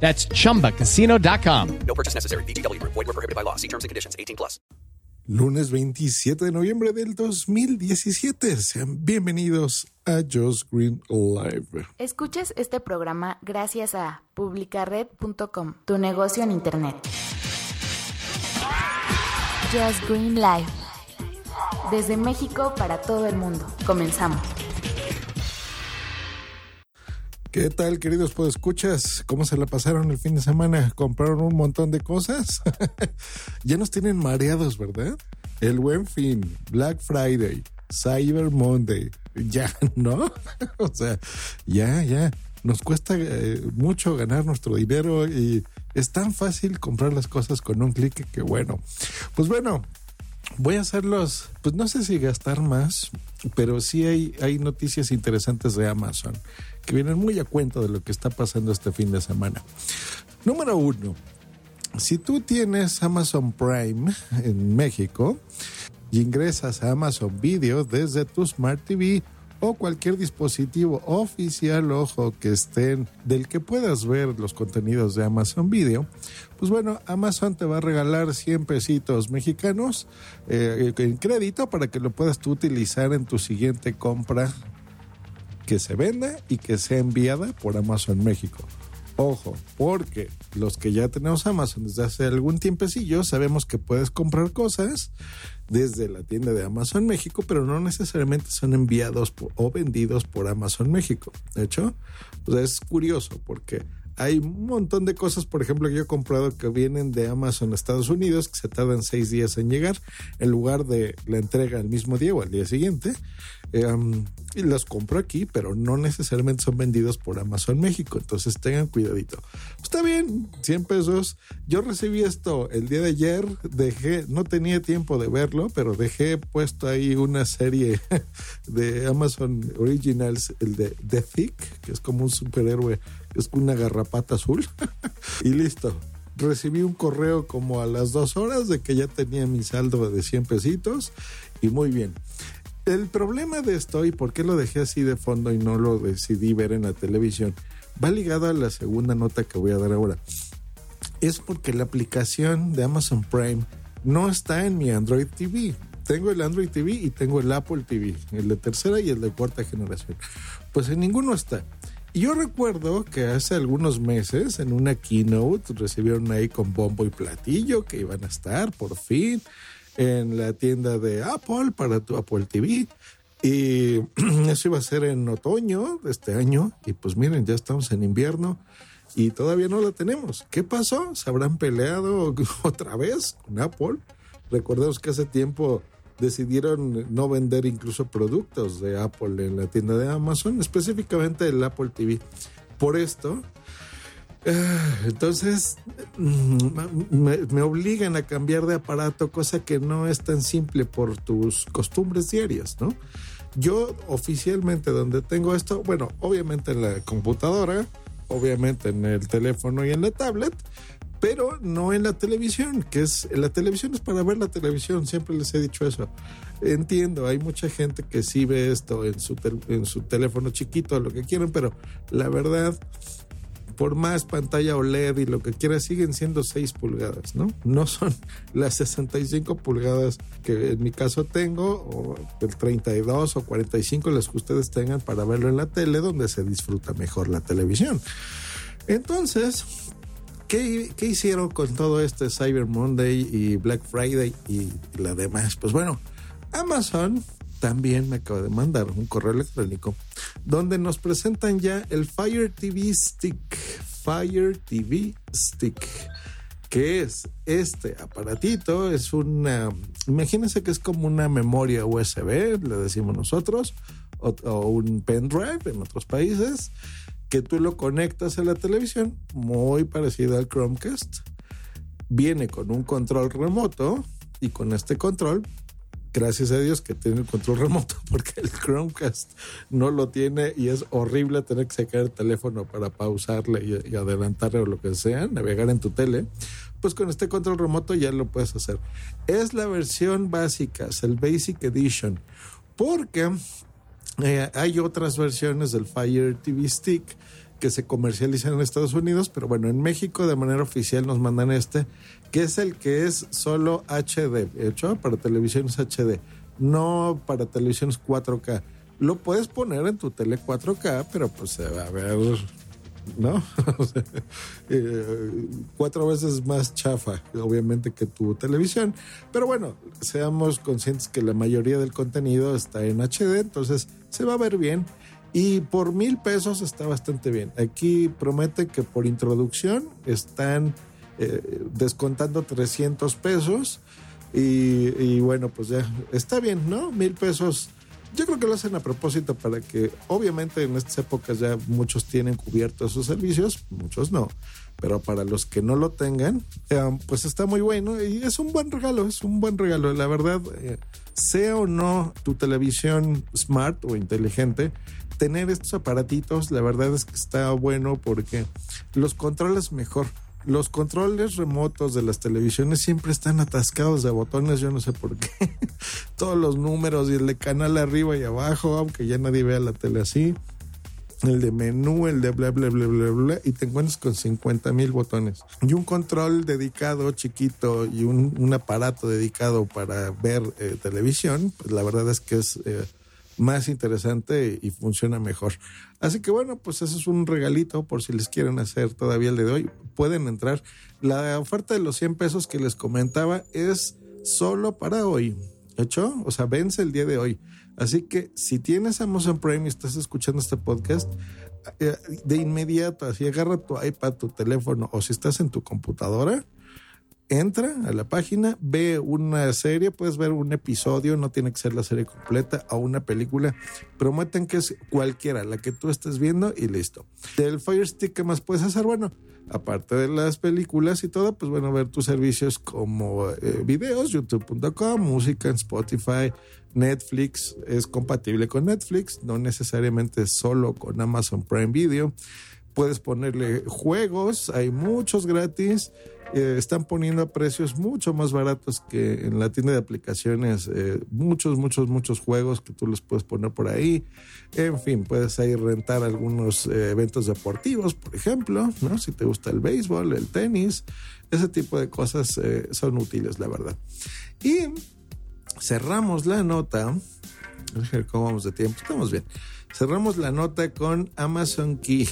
That's chumbacasino.com. No purchase necessary. BGW. Void were prohibited by law. See terms and conditions. 18 plus. Lunes 27 de noviembre del 2017. Sean bienvenidos a Just Green Live. Escuches este programa gracias a publicared.com, tu negocio en internet. Just Green Live. Desde México para todo el mundo. Comenzamos. ¿Qué tal, queridos podescuchas? ¿Cómo se la pasaron el fin de semana? ¿Compraron un montón de cosas? ya nos tienen mareados, ¿verdad? El Buen Fin, Black Friday, Cyber Monday. Ya, ¿no? o sea, ya, ya. Nos cuesta eh, mucho ganar nuestro dinero y es tan fácil comprar las cosas con un clic que bueno. Pues bueno, voy a hacerlos, pues no sé si gastar más, pero sí hay, hay noticias interesantes de Amazon que vienen muy a cuento de lo que está pasando este fin de semana. Número uno, si tú tienes Amazon Prime en México y ingresas a Amazon Video desde tu Smart TV o cualquier dispositivo oficial, ojo, que estén del que puedas ver los contenidos de Amazon Video, pues bueno, Amazon te va a regalar 100 pesitos mexicanos eh, en crédito para que lo puedas tú utilizar en tu siguiente compra que se venda y que sea enviada por Amazon México. Ojo, porque los que ya tenemos Amazon desde hace algún tiempecillo sabemos que puedes comprar cosas desde la tienda de Amazon México, pero no necesariamente son enviados por, o vendidos por Amazon México. De hecho, es curioso porque hay un montón de cosas, por ejemplo, que yo he comprado que vienen de Amazon Estados Unidos, que se tardan seis días en llegar, en lugar de la entrega el mismo día o al día siguiente. Eh, y las compro aquí, pero no necesariamente son vendidos por Amazon México. Entonces tengan cuidadito. Está bien, 100 pesos. Yo recibí esto el día de ayer. Dejé, no tenía tiempo de verlo, pero dejé puesto ahí una serie de Amazon Originals, el de The Thick, que es como un superhéroe, es una garrapata azul. y listo recibí un correo como a las dos horas de que ya tenía mi saldo de 100 pesitos y muy bien el problema de esto y por qué lo dejé así de fondo y no lo decidí ver en la televisión va ligado a la segunda nota que voy a dar ahora. Es porque la aplicación de Amazon Prime no está en mi Android TV. Tengo el Android TV y tengo el Apple TV, el de tercera y el de cuarta generación. Pues en ninguno está. Yo recuerdo que hace algunos meses en una keynote recibieron ahí con bombo y platillo que iban a estar por fin en la tienda de Apple para tu Apple TV. Y eso iba a ser en otoño de este año. Y pues miren, ya estamos en invierno y todavía no la tenemos. ¿Qué pasó? ¿Se habrán peleado otra vez con Apple? Recordemos que hace tiempo decidieron no vender incluso productos de Apple en la tienda de Amazon, específicamente el Apple TV. Por esto, Ah, entonces mm, me, obligan a cambiar de aparato, cosa que no es tan simple por tus costumbres diarias, ¿no? Yo oficialmente donde tengo esto, bueno, obviamente en la computadora, obviamente en el teléfono y en la tablet, pero no en la televisión, que es la televisión es para ver la televisión, siempre les he dicho eso. Entiendo, hay mucha gente que sí ve esto en su, en su teléfono chiquito, lo que quieran, pero la verdad por más pantalla OLED y lo que quiera, siguen siendo 6 pulgadas, ¿no? No son las 65 pulgadas que en mi caso tengo, o el 32 o 45, las que ustedes tengan para verlo en la tele, donde se disfruta mejor la televisión. Entonces, ¿qué, qué hicieron con todo este Cyber Monday y Black Friday y la demás? Pues bueno, Amazon también me acaba de mandar un correo electrónico donde nos presentan ya el Fire TV Stick. Fire TV Stick. que es este aparatito? Es una, imagínense que es como una memoria USB, le decimos nosotros, o, o un pendrive en otros países, que tú lo conectas a la televisión, muy parecido al Chromecast. Viene con un control remoto, y con este control gracias a Dios que tiene el control remoto, porque el Chromecast no lo tiene y es horrible tener que sacar el teléfono para pausarle y, y, adelantarle o lo que sea, navegar en tu tele. Pues con este control remoto ya lo puedes hacer. Es la versión básica, es el Basic Edition, porque eh, hay otras versiones del Fire TV Stick que se comercializan en Estados Unidos, pero bueno, en México de manera oficial nos mandan este, que es el que es solo HD, hecho para televisiones HD, no para televisiones 4K. Lo puedes poner en tu tele 4K, pero pues se va a ver, ¿no? eh, cuatro veces más chafa, obviamente, que tu televisión. Pero bueno, seamos conscientes que la mayoría del contenido está en HD, entonces se va a ver bien. Y por mil pesos está bastante bien. Aquí promete que por introducción están eh, descontando 300 pesos. Y, y, bueno, pues ya está bien, ¿no? Mil pesos. Yo creo que lo hacen a propósito para que, obviamente, en estas épocas ya muchos tienen cubiertos sus servicios, muchos no. Pero para los que no lo tengan, eh, pues está muy bueno y es un buen regalo, es un buen regalo. La verdad, eh, sea o no tu televisión smart o inteligente, tener estos aparatitos, la verdad es que está bueno porque los controles mejor. Los controles remotos de las televisiones siempre están atascados de botones, yo no sé por qué. Todos los números y el de canal arriba y abajo, aunque ya nadie vea la tele así. El de menú, el de bla, bla, bla, bla, bla, y te encuentras con 50 mil botones. Y un control dedicado chiquito y un, aparato dedicado para ver eh, televisión, pues la verdad es que es eh, más interesante y funciona mejor. Así que bueno, pues eso es un regalito por si les quieren hacer todavía el de hoy. Pueden entrar. La oferta de los 100 pesos que les comentaba es solo para hoy. ¿Hecho? O sea, vence el día de hoy. Así que si tienes Amazon Prime y estás escuchando este podcast, de inmediato, así agarra tu iPad, tu teléfono o si estás en tu computadora, entra a la página, ve una serie, puedes ver un episodio, no tiene que ser la serie completa o una película. Prometen que es cualquiera, la que tú estés viendo y listo. Del Fire Stick, ¿qué más puedes hacer? Bueno, aparte de las películas y todo, pues bueno, ver tus servicios como eh, videos, youtube.com, música en Spotify, Netflix, es compatible con Netflix, no necesariamente solo con Amazon Prime Video. Puedes ponerle juegos, hay muchos gratis eh, están poniendo a precios mucho más baratos que en la tienda de aplicaciones. Eh, muchos, muchos, muchos juegos que tú les puedes poner por ahí. En fin, puedes ahí rentar algunos eh, eventos deportivos, por ejemplo. Si te gusta el béisbol, el tenis, ese tipo de cosas son útiles, la verdad. Y cerramos la nota. A cómo vamos de tiempo. Estamos bien. Cerramos la nota con Amazon Key.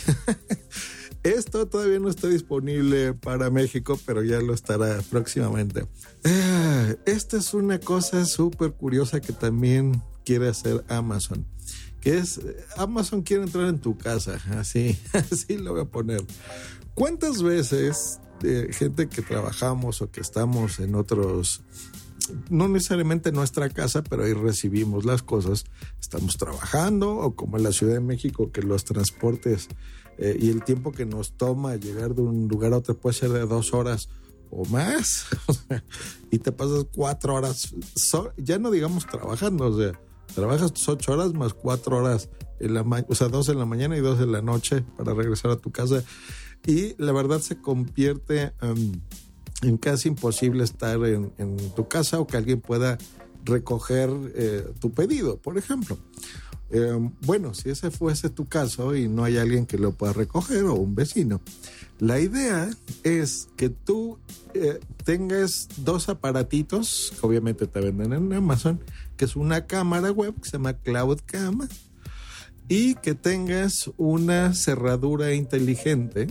Esto todavía no está disponible para México, pero ya lo estará próximamente. Ah, esta es una cosa súper curiosa que también quiere hacer Amazon. Que es, Amazon quiere entrar en tu casa, así, así lo voy a poner. ¿Cuántas veces de gente que trabajamos o que estamos en otros no necesariamente en nuestra casa, pero ahí recibimos las cosas. Estamos trabajando o como en la Ciudad de México, que los transportes eh, y el tiempo que nos toma llegar de un lugar a otro puede ser de dos horas o más. y te pasas cuatro horas, ya no digamos trabajando, o sea, trabajas tus ocho horas más cuatro horas en la o sea, dos en la mañana y dos en la noche para regresar a tu casa. Y la verdad se convierte en casi imposible estar en, tu casa o que alguien pueda recoger eh, tu pedido, por ejemplo. Eh, bueno, si ese fuese tu caso y no hay alguien que lo pueda recoger o un vecino, la idea es que tú eh, tengas dos aparatitos que obviamente te venden en Amazon, que es una cámara web que se llama Cloud Cam y que tengas una cerradura inteligente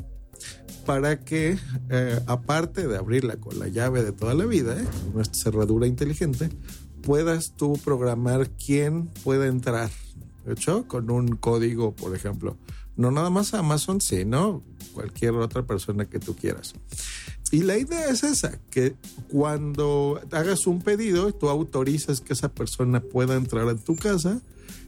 para que, eh, aparte de abrirla con la llave de toda la vida, ¿eh? nuestra cerradura inteligente, puedas tú programar quién puede entrar, ¿hecho? Con un código, por ejemplo. No nada más Amazon, sino cualquier otra persona que tú quieras. Y la idea es esa, que cuando hagas un pedido, tú autorizas que esa persona pueda entrar en tu casa,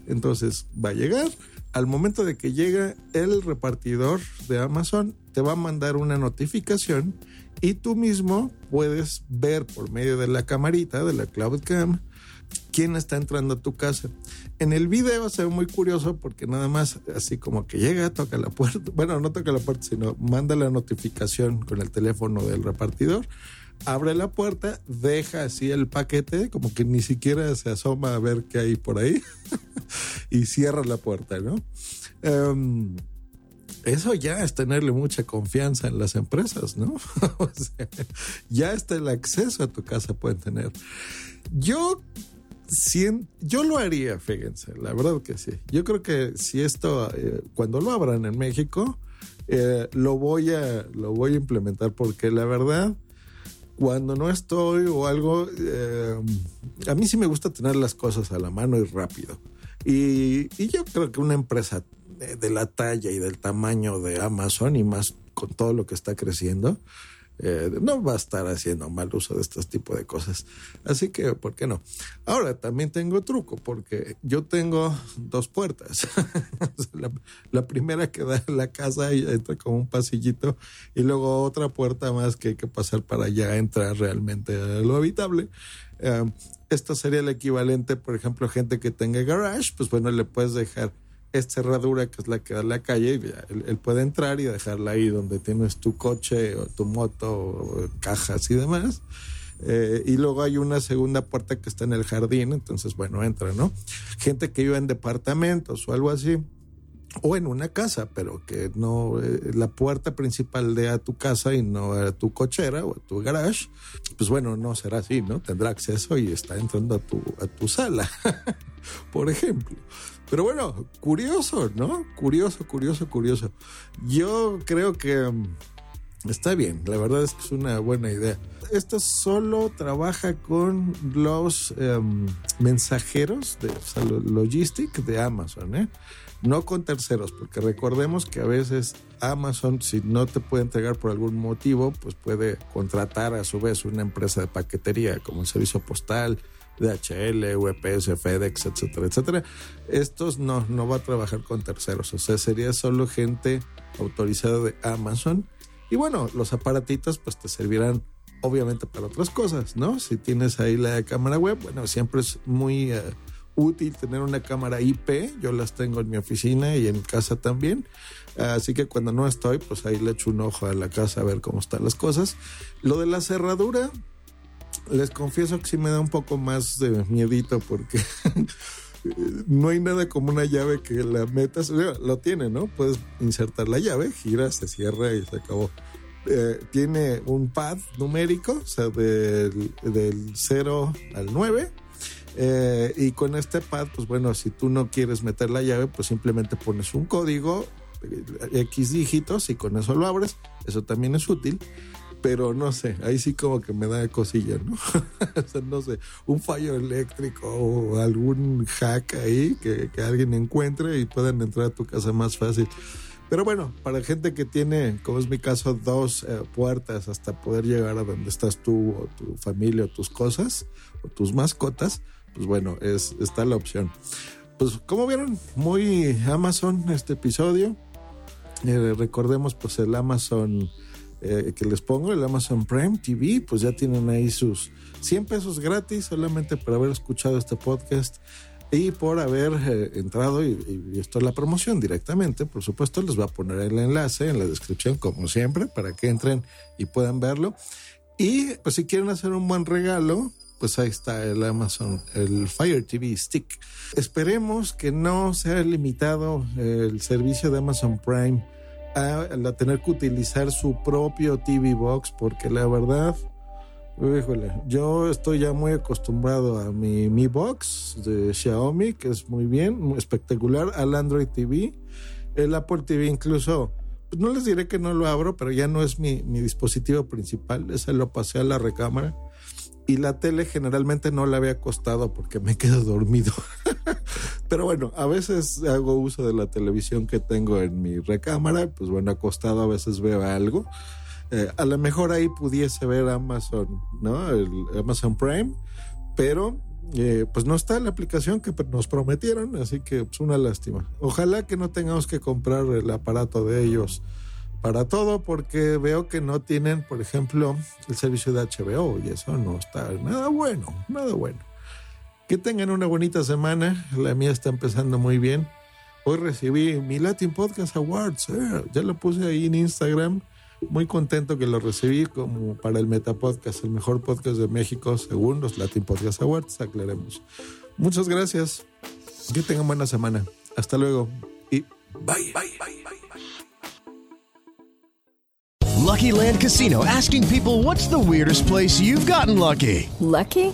entonces va a llegar. Al momento de que llega el repartidor de Amazon, te va a mandar una notificación y tú mismo puedes ver por medio de la camarita de la Cloud Cam quién está entrando a tu casa. En el video se ve muy curioso porque nada más así como que llega, toca la puerta, bueno, no toca la puerta, sino manda la notificación con el teléfono del repartidor, abre la puerta, deja así el paquete, como que ni siquiera se asoma a ver qué hay por ahí y cierra la puerta, ¿no? Um, eso ya es tenerle mucha confianza en las empresas, ¿no? o sea, ya está el acceso a tu casa pueden tener. Yo, yo lo haría, fíjense, la verdad que sí. Yo creo que si esto, eh, cuando lo abran en México, eh, lo, voy a, lo voy a implementar porque la verdad, cuando no estoy o algo, eh, a mí sí me gusta tener las cosas a la mano y rápido. Y, y yo creo que una empresa de, de, la talla y del tamaño de Amazon y más con todo lo que está creciendo, eh, no va a estar haciendo mal uso de este tipo de cosas. Así que, ¿por qué no? Ahora, también tengo truco, porque yo tengo dos puertas. la, primera que da a la casa y entra como un pasillito, y luego otra puerta más que hay que pasar para ya entrar realmente a lo habitable. Eh, esto sería el equivalente, por ejemplo, gente que tenga garage, pues bueno, le puedes dejar esta cerradura que es la que da la calle, él, él, puede entrar y dejarla ahí donde tienes tu coche o tu moto, cajas y demás. Eh, y luego hay una segunda puerta que está en el jardín, entonces bueno, entra, ¿no? Gente que vive en departamentos o algo así, o en una casa, pero que no, eh, la puerta principal de a tu casa y no a tu cochera o a tu garage, pues bueno, no será así, ¿no? Tendrá acceso y está entrando a tu, a tu sala, por ejemplo. Pero bueno, curioso, ¿no? Curioso, curioso, curioso. Yo creo que está bien, la verdad es que es una buena idea. Esto solo trabaja con los um, mensajeros de o sea, logistic de Amazon, ¿eh? No con terceros, porque recordemos que a veces Amazon, si no te puede entregar por algún motivo, pues puede contratar a su vez una empresa de paquetería como el servicio postal, DHL, UPS, FedEx, etcétera, etcétera. Estos no, no va a trabajar con terceros, o sea, sería solo gente autorizada de Amazon. Y bueno, los aparatitos pues te servirán obviamente para otras cosas, ¿no? Si tienes ahí la cámara web, bueno, siempre es muy uh, útil tener una cámara IP, yo las tengo en mi oficina y en casa también. Así que cuando no estoy, pues ahí le echo un ojo a la casa a ver cómo están las cosas. Lo de la cerradura, les confieso que sí me da un poco más de miedito porque no hay nada como una llave que la metas, lo tiene, ¿no? Puedes insertar la llave, gira, se cierra y se acabó. Eh, tiene un pad numérico, o sea, del, del 0 al 9. Eh, y con este pad, pues bueno, si tú no quieres meter la llave, pues simplemente pones un código, X dígitos, y con eso lo abres. Eso también es útil pero no sé, ahí sí como que me da cosilla, ¿no? o sea, no sé, un fallo eléctrico o algún hack ahí que, que, alguien encuentre y puedan entrar a tu casa más fácil. Pero bueno, para gente que tiene, como es mi caso, dos eh, puertas hasta poder llegar a donde estás tú o tu familia o tus cosas o tus mascotas, pues bueno, es, está la opción. Pues como vieron, muy Amazon este episodio. Eh, recordemos pues el Amazon eh, que les pongo, el Amazon Prime TV, pues ya tienen ahí sus 100 pesos gratis solamente por haber escuchado este podcast y por haber eh, entrado y, y, visto la promoción directamente. Por supuesto, les voy a poner el enlace en la descripción, como siempre, para que entren y puedan verlo. Y pues si quieren hacer un buen regalo, pues ahí está el Amazon, el Fire TV Stick. Esperemos que no sea limitado el servicio de Amazon Prime a, tener que utilizar su propio TV Box, porque la verdad, híjole, yo estoy ya muy acostumbrado a mi Mi Box de Xiaomi, que es muy bien, muy espectacular, al Android TV, el Apple TV incluso. Pues no les diré que no lo abro, pero ya no es mi, mi dispositivo principal. Ese lo pasé a la recámara y la tele generalmente no la había acostado porque me quedo dormido. Pero bueno, a veces hago uso de la televisión que tengo en mi recámara, pues bueno, acostado a veces veo algo. Eh, a lo mejor ahí pudiese ver Amazon, ¿no? El Amazon Prime, pero eh, pues no está la aplicación que nos prometieron, así que es pues una lástima. Ojalá que no tengamos que comprar el aparato de ellos para todo porque veo que no tienen, por ejemplo, el servicio de HBO y eso no está nada bueno, nada bueno. Que tengan una bonita semana, la mía está empezando muy bien. Hoy recibí mi Latin Podcast Awards, eh, ya lo puse ahí en Instagram, muy contento que lo recibí como para el Meta Podcast, el mejor podcast de México según los Latin Podcast Awards, aclaremos. Muchas gracias, que tengan buena semana, hasta luego y bye. bye, bye, bye. Lucky Land Casino asking people what's the weirdest place you've gotten lucky? Lucky?